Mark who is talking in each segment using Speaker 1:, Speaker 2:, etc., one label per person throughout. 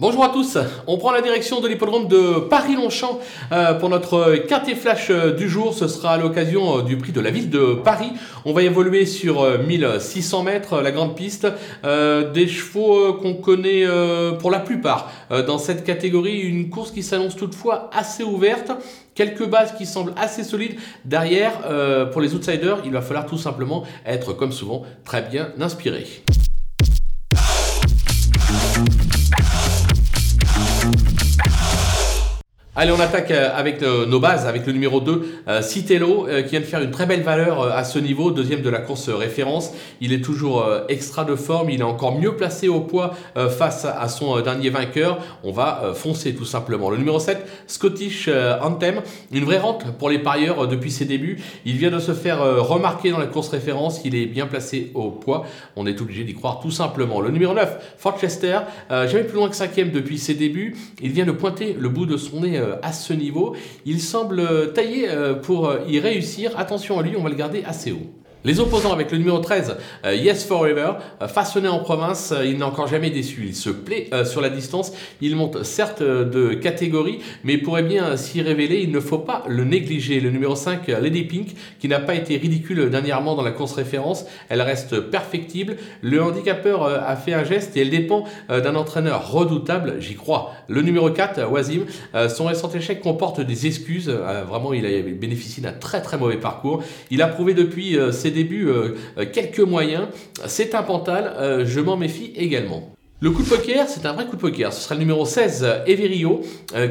Speaker 1: Bonjour à tous, on prend la direction de l'hippodrome de Paris-Longchamp euh, pour notre quintet flash euh, du jour. Ce sera à l'occasion euh, du prix de la ville de Paris. On va évoluer sur 1600 mètres, la grande piste. Des chevaux qu'on connaît pour la plupart dans cette catégorie. Une course qui s'annonce toutefois assez ouverte. Quelques bases qui semblent assez solides. Derrière, pour les outsiders, il va falloir tout simplement être, comme souvent, très bien inspiré. Allez, on attaque euh, avec euh, nos bases, avec le numéro 2, euh, Citello, qui vient de faire une très belle valeur à ce niveau, deuxième de la course référence. Il est toujours extra de forme, il est encore mieux placé au poids face à son dernier vainqueur. On va foncer tout simplement. Le numéro 7, Scottish Anthem, une vraie rente pour les parieurs depuis ses débuts. Il vient de se faire remarquer dans la course référence, il est bien placé au poids. On est obligé d'y croire tout simplement. Le numéro 9, Forchester, jamais plus loin que cinquième depuis ses débuts. Il vient de pointer le bout de son nez à ce niveau. Il semble taillé euh, pour y réussir. Attention à lui, on va le garder assez haut. Les opposants avec le numéro 13, euh, Yes Forever, euh, façonné en province, euh, il n'a encore jamais déçu. Il se plaît sur la distance, il monte certes de catégorie, mais pourrait bien s'y révéler, il ne faut pas le négliger. Le numéro 5, Lady Pink, qui n'a pas été ridicule dernièrement dans la course référence, elle reste perfectible. Le handicapeur a fait un geste et elle dépend d'un entraîneur redoutable, j'y crois. Le numéro 4, Wazim, son récent échec comporte des excuses. Vraiment, il a bénéficié d'un très très mauvais parcours. Il a prouvé depuis ses début euh, euh, quelques moyens. C'est un pantal, euh, je m'en méfie également. Le coup de poker, c'est un vrai coup de poker. Ce sera le numéro 16, Everio,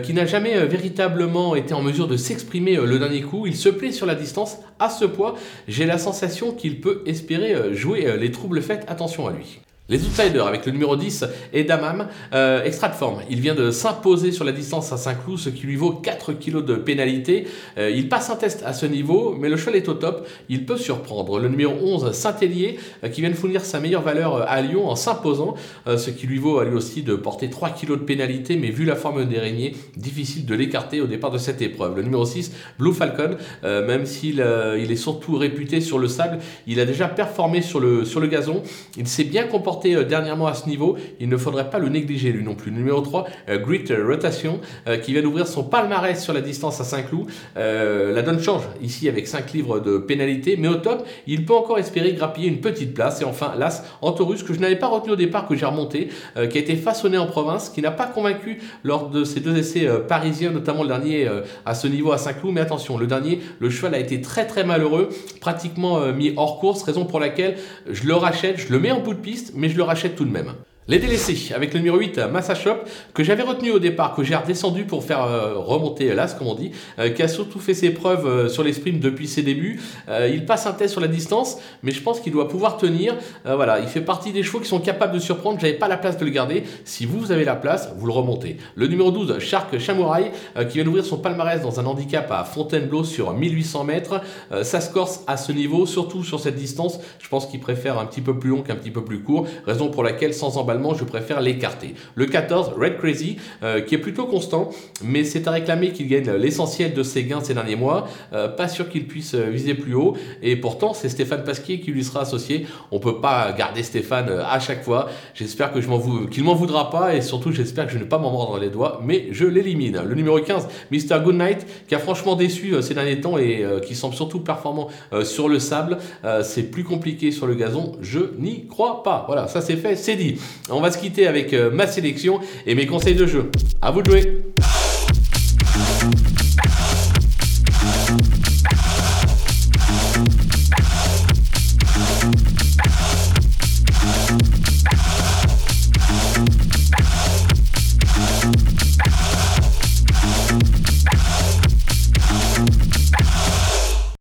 Speaker 1: qui n'a jamais véritablement été en mesure de s'exprimer le dernier coup. Il se plaît sur la distance à ce poids. J'ai la sensation qu'il peut espérer jouer les troubles faits. Attention à lui. Les outsiders avec le numéro 10 et Damam, euh, extra de forme. Il vient de s'imposer sur la distance à Saint-Cloud, ce qui lui vaut 4 kg de pénalité. Euh, il passe un test à ce niveau, mais le cheval est au top. Il peut surprendre. Le numéro 11, Saint-Hélier, euh, qui vient de fournir sa meilleure valeur à Lyon en s'imposant, ce qui lui vaut à lui aussi de porter 3 kg de pénalité, mais vu la forme des régnés, difficile de l'écarter au départ de cette épreuve. Le numéro 6, Blue Falcon, même s'il il est surtout réputé sur le sable, il a déjà performé sur le gazon. Il s'est bien comporté euh, dernièrement à ce niveau, il ne faudrait pas le négliger lui non plus. numéro 3, euh, Grit Rotation, euh, qui vient d'ouvrir son palmarès sur la distance à Saint-Cloud. la donne change ici avec 5 livres de pénalité, mais au top, il peut encore espérer grappiller une petite place. Et enfin, l'As Antorus, que je n'avais pas retenu au départ, que j'ai remonté, qui a été façonné en province, qui n'a pas convaincu lors de ces deux essais parisiens, notamment le dernier à ce niveau à Saint-Cloud. Mais attention, le dernier, le cheval a été très très malheureux, pratiquement mis hors course, raison pour laquelle je le rachète, je le mets en bout de piste, mais je le rachète tout de même. Les délaissés, avec le numéro 8, Massa Shop, que j'avais retenu au départ, que j'ai redescendu pour faire euh, remonter l'as, comme on dit, euh, qui a surtout fait ses preuves euh, sur les sprints depuis ses débuts. il passe un test sur la distance, mais je pense qu'il doit pouvoir tenir. voilà, il fait partie des chevaux qui sont capables de surprendre. J'avais pas la place de le garder. Si vous, avez la place, vous le remontez. Le numéro 12, Shark Chamouraï, qui vient d'ouvrir son palmarès dans un handicap à Fontainebleau sur 1800 mètres. ça se corse à ce niveau, surtout sur cette distance. Je pense qu'il préfère un petit peu plus long qu'un petit peu plus court, raison pour laquelle, sans emballement, je préfère l'écarter. Le 14, Red Crazy, euh, qui est plutôt constant, mais c'est à réclamer qu'il gagne l'essentiel de ses gains ces derniers mois. Euh, pas sûr qu'il puisse euh, viser plus haut. Et pourtant, c'est Stéphane Pasquier qui lui sera associé. On peut pas garder Stéphane à chaque fois. J'espère que je m'en qu'il m'en voudra pas et surtout j'espère que je ne vais pas m'en mordre les doigts, mais je l'élimine. Le numéro 15, Mr. Goodnight, qui a franchement déçu ces derniers temps et qui semble surtout performant sur le sable. c'est plus compliqué sur le gazon. Je n'y crois pas. Voilà, ça c'est fait, c'est dit. On va se quitter avec euh, ma sélection et mes conseils de jeu. À vous de jouer